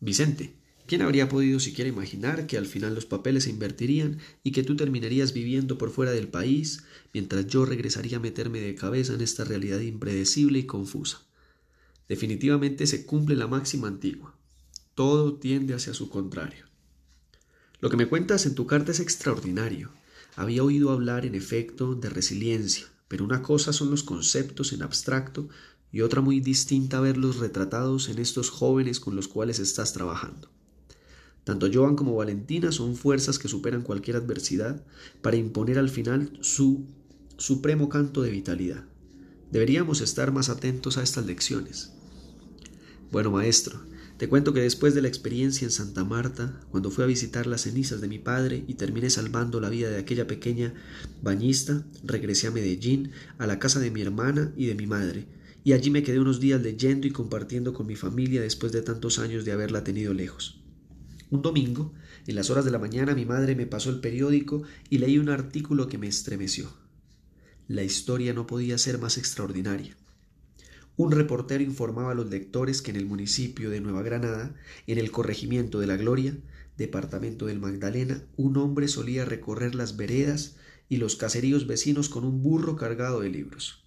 Vicente, ¿quién habría podido siquiera imaginar que al final los papeles se invertirían y que tú terminarías viviendo por fuera del país, mientras yo regresaría a meterme de cabeza en esta realidad impredecible y confusa? Definitivamente se cumple la máxima antigua. Todo tiende hacia su contrario. Lo que me cuentas en tu carta es extraordinario. Había oído hablar, en efecto, de resiliencia, pero una cosa son los conceptos en abstracto y otra muy distinta verlos retratados en estos jóvenes con los cuales estás trabajando. Tanto Joan como Valentina son fuerzas que superan cualquier adversidad para imponer al final su supremo canto de vitalidad. Deberíamos estar más atentos a estas lecciones. Bueno, maestro, te cuento que después de la experiencia en Santa Marta, cuando fui a visitar las cenizas de mi padre y terminé salvando la vida de aquella pequeña bañista, regresé a Medellín, a la casa de mi hermana y de mi madre, y allí me quedé unos días leyendo y compartiendo con mi familia después de tantos años de haberla tenido lejos. Un domingo, en las horas de la mañana, mi madre me pasó el periódico y leí un artículo que me estremeció. La historia no podía ser más extraordinaria. Un reportero informaba a los lectores que en el municipio de Nueva Granada, en el corregimiento de la Gloria, departamento del Magdalena, un hombre solía recorrer las veredas y los caseríos vecinos con un burro cargado de libros.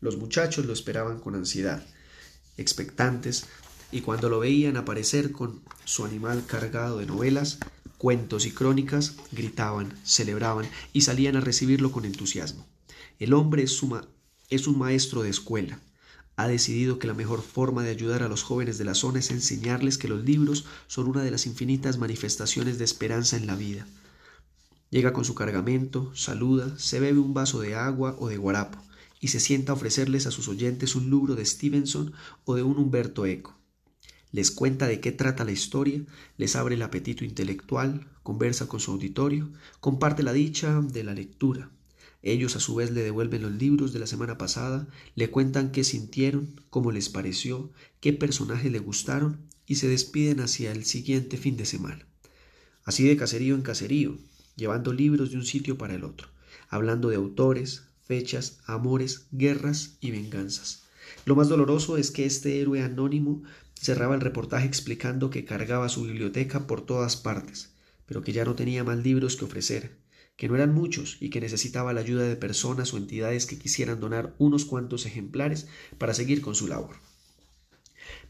Los muchachos lo esperaban con ansiedad, expectantes, y cuando lo veían aparecer con su animal cargado de novelas, cuentos y crónicas, gritaban, celebraban y salían a recibirlo con entusiasmo. El hombre es, es un maestro de escuela. Ha decidido que la mejor forma de ayudar a los jóvenes de la zona es enseñarles que los libros son una de las infinitas manifestaciones de esperanza en la vida. Llega con su cargamento, saluda, se bebe un vaso de agua o de guarapo, y se sienta a ofrecerles a sus oyentes un libro de Stevenson o de un Humberto Eco. Les cuenta de qué trata la historia, les abre el apetito intelectual, conversa con su auditorio, comparte la dicha de la lectura. Ellos a su vez le devuelven los libros de la semana pasada, le cuentan qué sintieron, cómo les pareció, qué personajes le gustaron y se despiden hacia el siguiente fin de semana. Así de caserío en caserío, llevando libros de un sitio para el otro, hablando de autores, fechas, amores, guerras y venganzas. Lo más doloroso es que este héroe anónimo cerraba el reportaje explicando que cargaba su biblioteca por todas partes, pero que ya no tenía más libros que ofrecer, que no eran muchos y que necesitaba la ayuda de personas o entidades que quisieran donar unos cuantos ejemplares para seguir con su labor.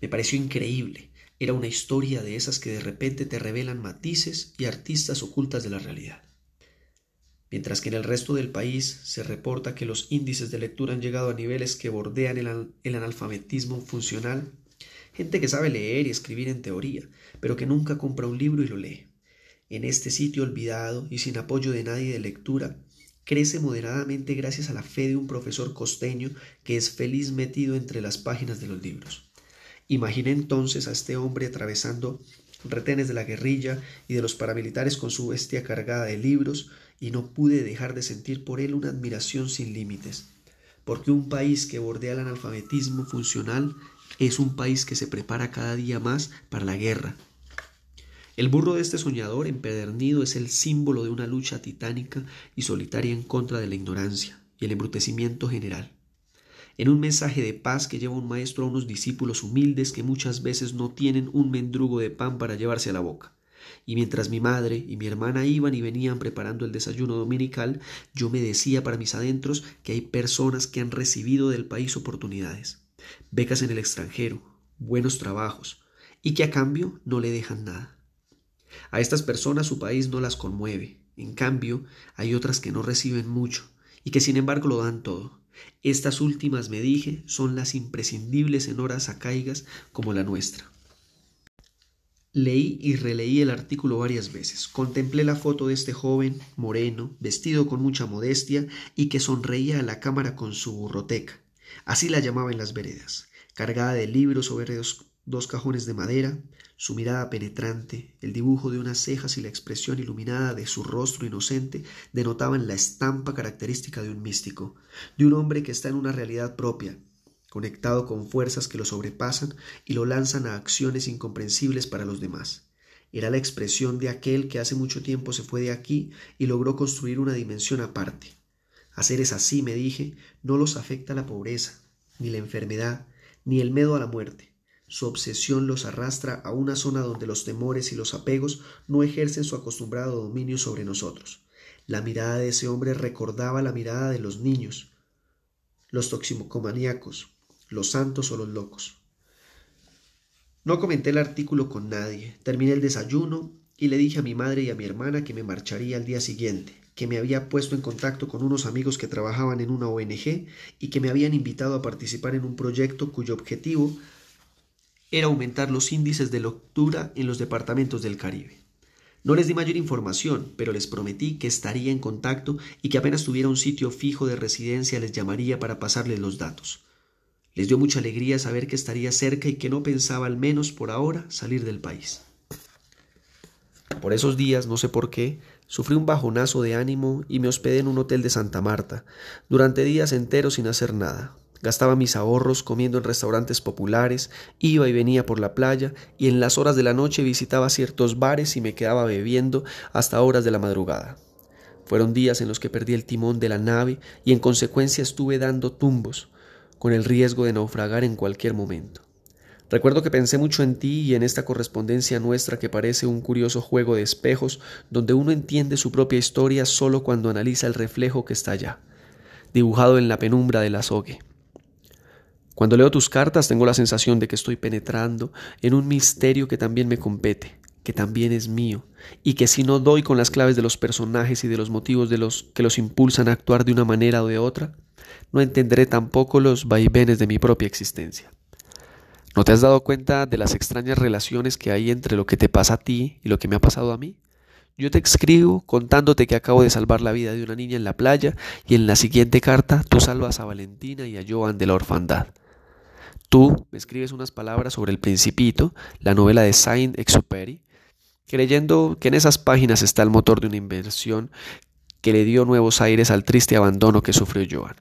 Me pareció increíble. Era una historia de esas que de repente te revelan matices y artistas ocultas de la realidad. Mientras que en el resto del país se reporta que los índices de lectura han llegado a niveles que bordean el, analfabetismo funcional, gente que sabe leer y escribir en teoría, pero que nunca compra un libro y lo lee. En este sitio olvidado y sin apoyo de nadie de lectura, crece moderadamente gracias a la fe de un profesor costeño que es feliz metido entre las páginas de los libros. Imaginé entonces a este hombre atravesando retenes de la guerrilla y de los paramilitares con su bestia cargada de libros, y no pude dejar de sentir por él una admiración sin límites, porque un país que bordea el analfabetismo funcional es un país que se prepara cada día más para la guerra. El burro de este soñador empedernido es el símbolo de una lucha titánica y solitaria en contra de la ignorancia y el embrutecimiento general. En un mensaje de paz que lleva un maestro a unos discípulos humildes que muchas veces no tienen un mendrugo de pan para llevarse a la boca y mientras mi madre y mi hermana iban y venían preparando el desayuno dominical, yo me decía para mis adentros que hay personas que han recibido del país oportunidades, becas en el extranjero, buenos trabajos, y que a cambio no le dejan nada. A estas personas su país no las conmueve, en cambio hay otras que no reciben mucho y que sin embargo lo dan todo. Estas últimas, me dije, son las imprescindibles en horas acaigas como la nuestra. Leí y releí el artículo varias veces. Contemplé la foto de este joven, moreno, vestido con mucha modestia y que sonreía a la cámara con su burroteca. Así la llamaba en las veredas, cargada de libros sobre dos, dos cajones de madera, su mirada penetrante, el dibujo de unas cejas y la expresión iluminada de su rostro inocente denotaban la estampa característica de un místico, de un hombre que está en una realidad propia, conectado con fuerzas que lo sobrepasan y lo lanzan a acciones incomprensibles para los demás. Era la expresión de aquel que hace mucho tiempo se fue de aquí y logró construir una dimensión aparte. A seres así, me dije, no los afecta la pobreza, ni la enfermedad, ni el miedo a la muerte. Su obsesión los arrastra a una zona donde los temores y los apegos no ejercen su acostumbrado dominio sobre nosotros. La mirada de ese hombre recordaba la mirada de los niños, los toxicomaníacos, los santos o los locos. No comenté el artículo con nadie. Terminé el desayuno y le dije a mi madre y a mi hermana que me marcharía al día siguiente, que me había puesto en contacto con unos amigos que trabajaban en una ONG y que me habían invitado a participar en un proyecto cuyo objetivo era aumentar los índices de lectura en los departamentos del Caribe. No les di mayor información, pero les prometí que estaría en contacto y que apenas tuviera un sitio fijo de residencia les llamaría para pasarles los datos. Les dio mucha alegría saber que estaría cerca y que no pensaba al menos por ahora salir del país. Por esos días, no sé por qué, sufrí un bajonazo de ánimo y me hospedé en un hotel de Santa Marta, durante días enteros sin hacer nada. Gastaba mis ahorros comiendo en restaurantes populares, iba y venía por la playa y en las horas de la noche visitaba ciertos bares y me quedaba bebiendo hasta horas de la madrugada. Fueron días en los que perdí el timón de la nave y en consecuencia estuve dando tumbos, con el riesgo de naufragar en cualquier momento. Recuerdo que pensé mucho en ti y en esta correspondencia nuestra que parece un curioso juego de espejos donde uno entiende su propia historia solo cuando analiza el reflejo que está allá, dibujado en la penumbra del azogue. Cuando leo tus cartas tengo la sensación de que estoy penetrando en un misterio que también me compete, que también es mío, y que si no doy con las claves de los personajes y de los motivos de los que los impulsan a actuar de una manera o de otra, no entenderé tampoco los vaivenes de mi propia existencia. ¿No te has dado cuenta de las extrañas relaciones que hay entre lo que te pasa a ti y lo que me ha pasado a mí? Yo te escribo contándote que acabo de salvar la vida de una niña en la playa y en la siguiente carta tú salvas a Valentina y a Joan de la orfandad. Tú me escribes unas palabras sobre El Principito, la novela de Saint-Exupéry, creyendo que en esas páginas está el motor de una inversión que le dio nuevos aires al triste abandono que sufrió Joan.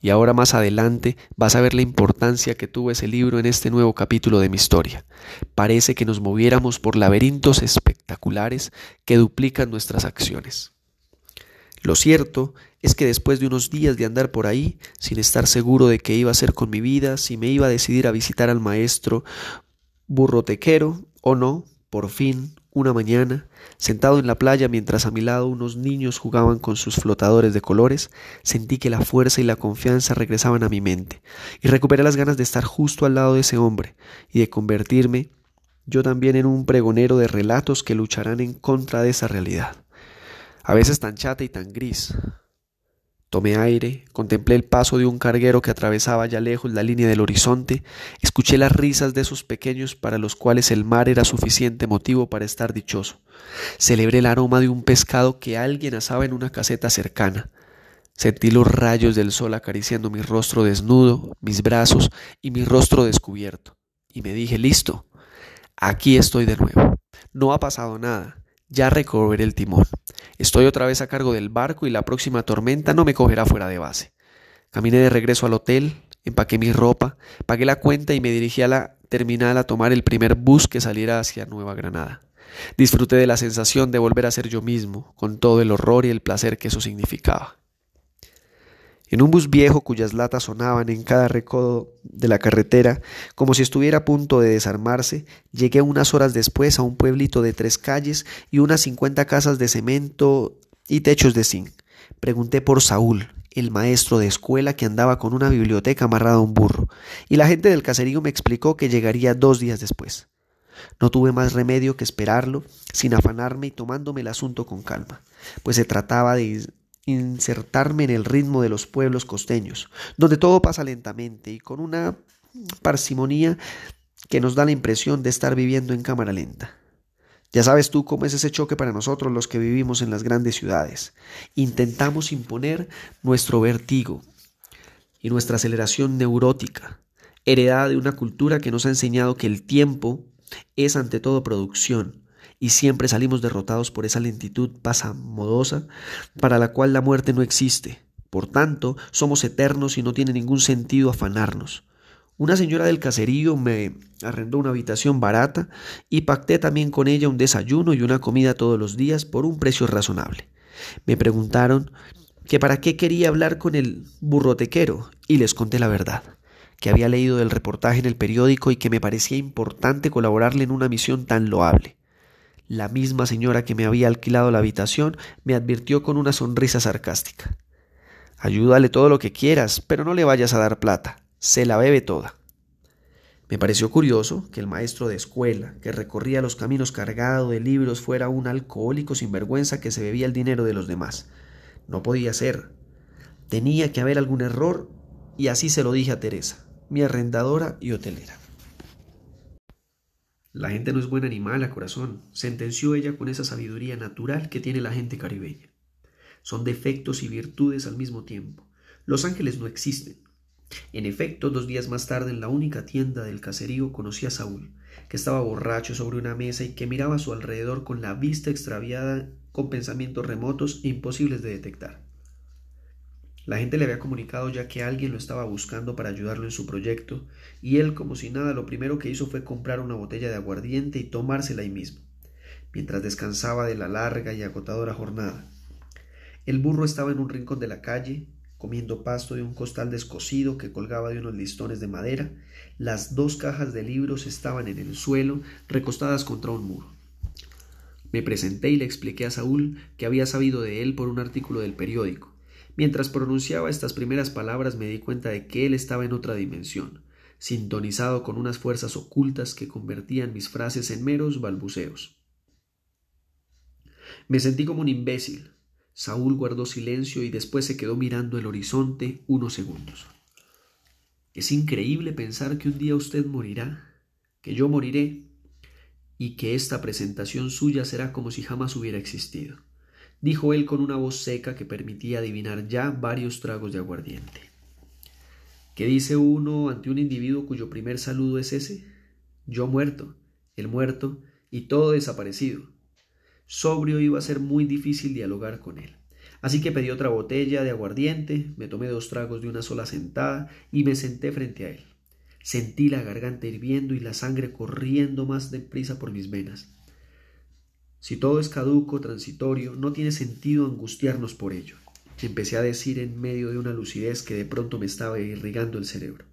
Y ahora más adelante vas a ver la importancia que tuvo ese libro en este nuevo capítulo de mi historia. Parece que nos moviéramos por laberintos espectaculares que duplican nuestras acciones. Lo cierto es que después de unos días de andar por ahí, sin estar seguro de qué iba a hacer con mi vida, si me iba a decidir a visitar al maestro burrotequero o no, por fin, una mañana, sentado en la playa mientras a mi lado unos niños jugaban con sus flotadores de colores, sentí que la fuerza y la confianza regresaban a mi mente, y recuperé las ganas de estar justo al lado de ese hombre, y de convertirme yo también en un pregonero de relatos que lucharán en contra de esa realidad, a veces tan chata y tan gris, Tomé aire, contemplé el paso de un carguero que atravesaba ya lejos la línea del horizonte, escuché las risas de esos pequeños para los cuales el mar era suficiente motivo para estar dichoso. Celebré el aroma de un pescado que alguien asaba en una caseta cercana. Sentí los rayos del sol acariciando mi rostro desnudo, mis brazos y mi rostro descubierto. Y me dije, listo, aquí estoy de nuevo. No ha pasado nada. Ya recobré el timón. Estoy otra vez a cargo del barco y la próxima tormenta no me cogerá fuera de base. Caminé de regreso al hotel, empaqué mi ropa, pagué la cuenta y me dirigí a la terminal a tomar el primer bus que saliera hacia Nueva Granada. Disfruté de la sensación de volver a ser yo mismo, con todo el horror y el placer que eso significaba. En un bus viejo cuyas latas sonaban en cada recodo de la carretera, como si estuviera a punto de desarmarse, llegué unas horas después a un pueblito de tres calles y unas cincuenta casas de cemento y techos de zinc. Pregunté por Saúl, el maestro de escuela que andaba con una biblioteca amarrada a un burro, y la gente del caserío me explicó que llegaría dos días después. No tuve más remedio que esperarlo, sin afanarme y tomándome el asunto con calma, pues se trataba de insertarme en el ritmo de los pueblos costeños, donde todo pasa lentamente y con una parsimonía que nos da la impresión de estar viviendo en cámara lenta. Ya sabes tú cómo es ese choque para nosotros los que vivimos en las grandes ciudades. Intentamos imponer nuestro vertigo y nuestra aceleración neurótica, heredada de una cultura que nos ha enseñado que el tiempo es ante todo producción, y siempre salimos derrotados por esa lentitud pasamodosa para la cual la muerte no existe. Por tanto, somos eternos y no tiene ningún sentido afanarnos. Una señora del caserío me arrendó una habitación barata y pacté también con ella un desayuno y una comida todos los días por un precio razonable. Me preguntaron que para qué quería hablar con el burrotequero y les conté la verdad, que había leído el reportaje en el periódico y que me parecía importante colaborarle en una misión tan loable. La misma señora que me había alquilado la habitación me advirtió con una sonrisa sarcástica. Ayúdale todo lo que quieras, pero no le vayas a dar plata se la bebe toda. Me pareció curioso que el maestro de escuela, que recorría los caminos cargado de libros, fuera un alcohólico sin vergüenza que se bebía el dinero de los demás. No podía ser. Tenía que haber algún error y así se lo dije a Teresa, mi arrendadora y hotelera. La gente no es buena ni mala, corazón, sentenció ella con esa sabiduría natural que tiene la gente caribeña. Son defectos y virtudes al mismo tiempo. Los ángeles no existen. En efecto, dos días más tarde, en la única tienda del caserío, conocí a Saúl, que estaba borracho sobre una mesa y que miraba a su alrededor con la vista extraviada, con pensamientos remotos e imposibles de detectar. La gente le había comunicado ya que alguien lo estaba buscando para ayudarlo en su proyecto, y él, como si nada, lo primero que hizo fue comprar una botella de aguardiente y tomársela ahí mismo, mientras descansaba de la larga y agotadora jornada. El burro estaba en un rincón de la calle, comiendo pasto de un costal descosido que colgaba de unos listones de madera, las dos cajas de libros estaban en el suelo, recostadas contra un muro. Me presenté y le expliqué a Saúl que había sabido de él por un artículo del periódico. Mientras pronunciaba estas primeras palabras me di cuenta de que él estaba en otra dimensión, sintonizado con unas fuerzas ocultas que convertían mis frases en meros balbuceos. Me sentí como un imbécil, Saúl guardó silencio y después se quedó mirando el horizonte unos segundos. Es increíble pensar que un día usted morirá, que yo moriré, y que esta presentación suya será como si jamás hubiera existido, dijo él con una voz seca que permitía adivinar ya varios tragos de aguardiente. ¿Qué dice uno ante un individuo cuyo primer saludo es ese? Yo muerto, el muerto, y todo desaparecido. Sobrio iba a ser muy difícil dialogar con él. Así que pedí otra botella de aguardiente, me tomé dos tragos de una sola sentada y me senté frente a él. Sentí la garganta hirviendo y la sangre corriendo más deprisa por mis venas. Si todo es caduco, transitorio, no tiene sentido angustiarnos por ello. Empecé a decir en medio de una lucidez que de pronto me estaba irrigando el cerebro.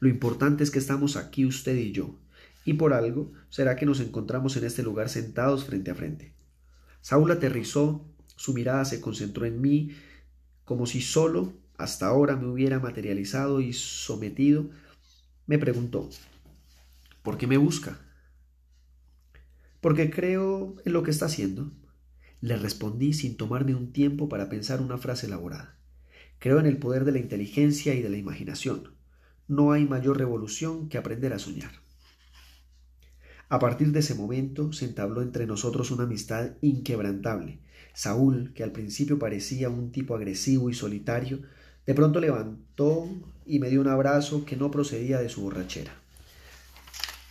Lo importante es que estamos aquí usted y yo, y por algo será que nos encontramos en este lugar sentados frente a frente. Saúl aterrizó, su mirada se concentró en mí, como si solo hasta ahora me hubiera materializado y sometido. Me preguntó, ¿por qué me busca? Porque creo en lo que está haciendo. Le respondí sin tomarme un tiempo para pensar una frase elaborada. Creo en el poder de la inteligencia y de la imaginación. No hay mayor revolución que aprender a soñar. A partir de ese momento se entabló entre nosotros una amistad inquebrantable. Saúl, que al principio parecía un tipo agresivo y solitario, de pronto levantó y me dio un abrazo que no procedía de su borrachera,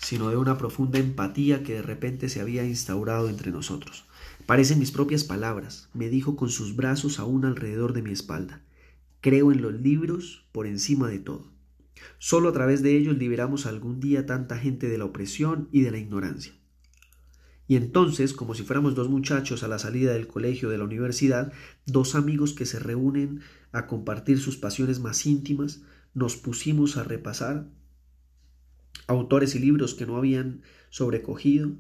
sino de una profunda empatía que de repente se había instaurado entre nosotros. Parecen mis propias palabras, me dijo con sus brazos aún alrededor de mi espalda. Creo en los libros por encima de todo. Solo a través de ellos liberamos algún día tanta gente de la opresión y de la ignorancia. Y entonces, como si fuéramos dos muchachos a la salida del colegio de la universidad, dos amigos que se reúnen a compartir sus pasiones más íntimas, nos pusimos a repasar autores y libros que no habían sobrecogido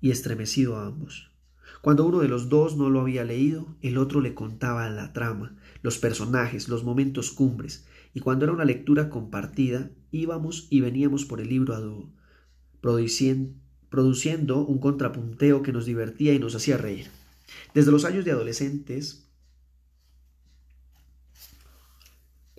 y estremecido a ambos. Cuando uno de los dos no lo había leído, el otro le contaba la trama, los personajes, los momentos cumbres, y cuando era una lectura compartida, íbamos y veníamos por el libro a dúo, produciendo un contrapunteo que nos divertía y nos hacía reír. Desde los años de adolescentes,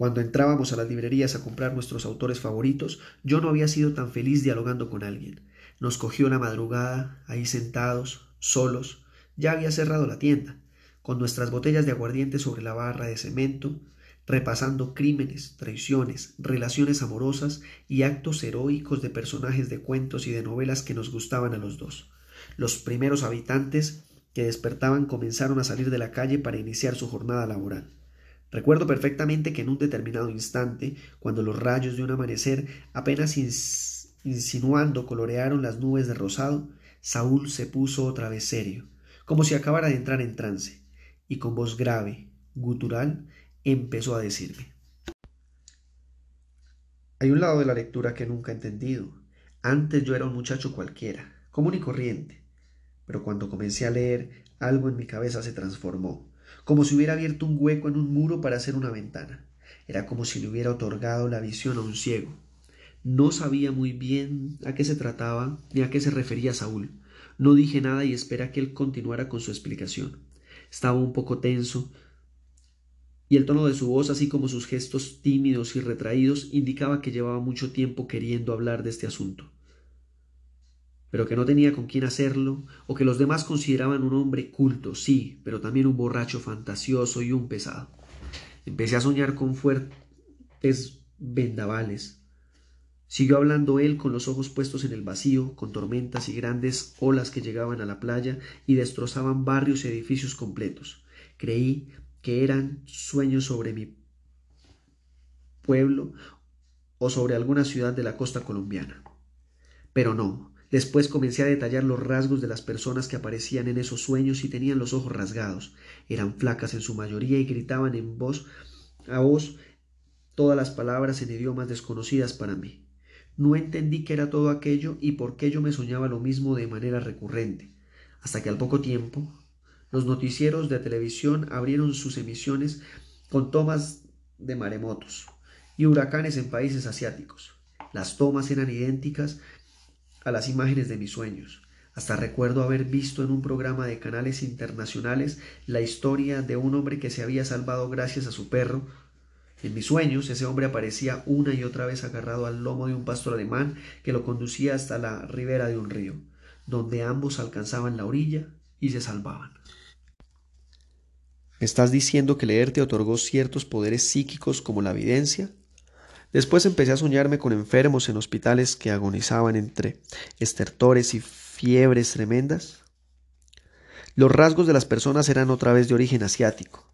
cuando entrábamos a las librerías a comprar nuestros autores favoritos, yo no había sido tan feliz dialogando con alguien. Nos cogió la madrugada, ahí sentados, solos, ya había cerrado la tienda, con nuestras botellas de aguardiente sobre la barra de cemento, repasando crímenes, traiciones, relaciones amorosas y actos heroicos de personajes de cuentos y de novelas que nos gustaban a los dos. Los primeros habitantes que despertaban comenzaron a salir de la calle para iniciar su jornada laboral. Recuerdo perfectamente que en un determinado instante, cuando los rayos de un amanecer apenas insinuando colorearon las nubes de rosado, Saúl se puso otra vez serio, como si acabara de entrar en trance, y con voz grave, gutural, empezó a decirme. Hay un lado de la lectura que nunca he entendido. Antes yo era un muchacho cualquiera, común y corriente, pero cuando comencé a leer, algo en mi cabeza se transformó como si hubiera abierto un hueco en un muro para hacer una ventana. Era como si le hubiera otorgado la visión a un ciego. No sabía muy bien a qué se trataba ni a qué se refería Saúl. No dije nada y esperé a que él continuara con su explicación. Estaba un poco tenso, y el tono de su voz, así como sus gestos tímidos y retraídos, indicaba que llevaba mucho tiempo queriendo hablar de este asunto pero que no tenía con quién hacerlo, o que los demás consideraban un hombre culto, sí, pero también un borracho fantasioso y un pesado. Empecé a soñar con fuertes vendavales. Siguió hablando él con los ojos puestos en el vacío, con tormentas y grandes olas que llegaban a la playa y destrozaban barrios y edificios completos. Creí que eran sueños sobre mi pueblo o sobre alguna ciudad de la costa colombiana. Pero no, Después comencé a detallar los rasgos de las personas que aparecían en esos sueños y tenían los ojos rasgados. Eran flacas en su mayoría y gritaban en voz a voz todas las palabras en idiomas desconocidas para mí. No entendí qué era todo aquello y por qué yo me soñaba lo mismo de manera recurrente, hasta que al poco tiempo los noticieros de televisión abrieron sus emisiones con tomas de maremotos y huracanes en países asiáticos. Las tomas eran idénticas a las imágenes de mis sueños. Hasta recuerdo haber visto en un programa de canales internacionales la historia de un hombre que se había salvado gracias a su perro. En mis sueños ese hombre aparecía una y otra vez agarrado al lomo de un pastor alemán que lo conducía hasta la ribera de un río, donde ambos alcanzaban la orilla y se salvaban. ¿Me estás diciendo que leer te otorgó ciertos poderes psíquicos como la evidencia? Después empecé a soñarme con enfermos en hospitales que agonizaban entre estertores y fiebres tremendas. Los rasgos de las personas eran otra vez de origen asiático.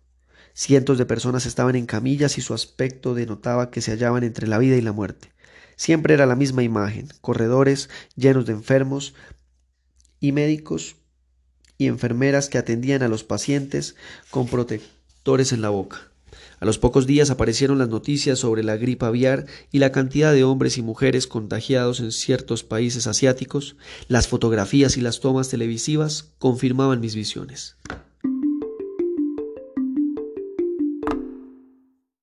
Cientos de personas estaban en camillas y su aspecto denotaba que se hallaban entre la vida y la muerte. Siempre era la misma imagen, corredores llenos de enfermos y médicos y enfermeras que atendían a los pacientes con protectores en la boca. A los pocos días aparecieron las noticias sobre la gripe aviar y la cantidad de hombres y mujeres contagiados en ciertos países asiáticos. Las fotografías y las tomas televisivas confirmaban mis visiones.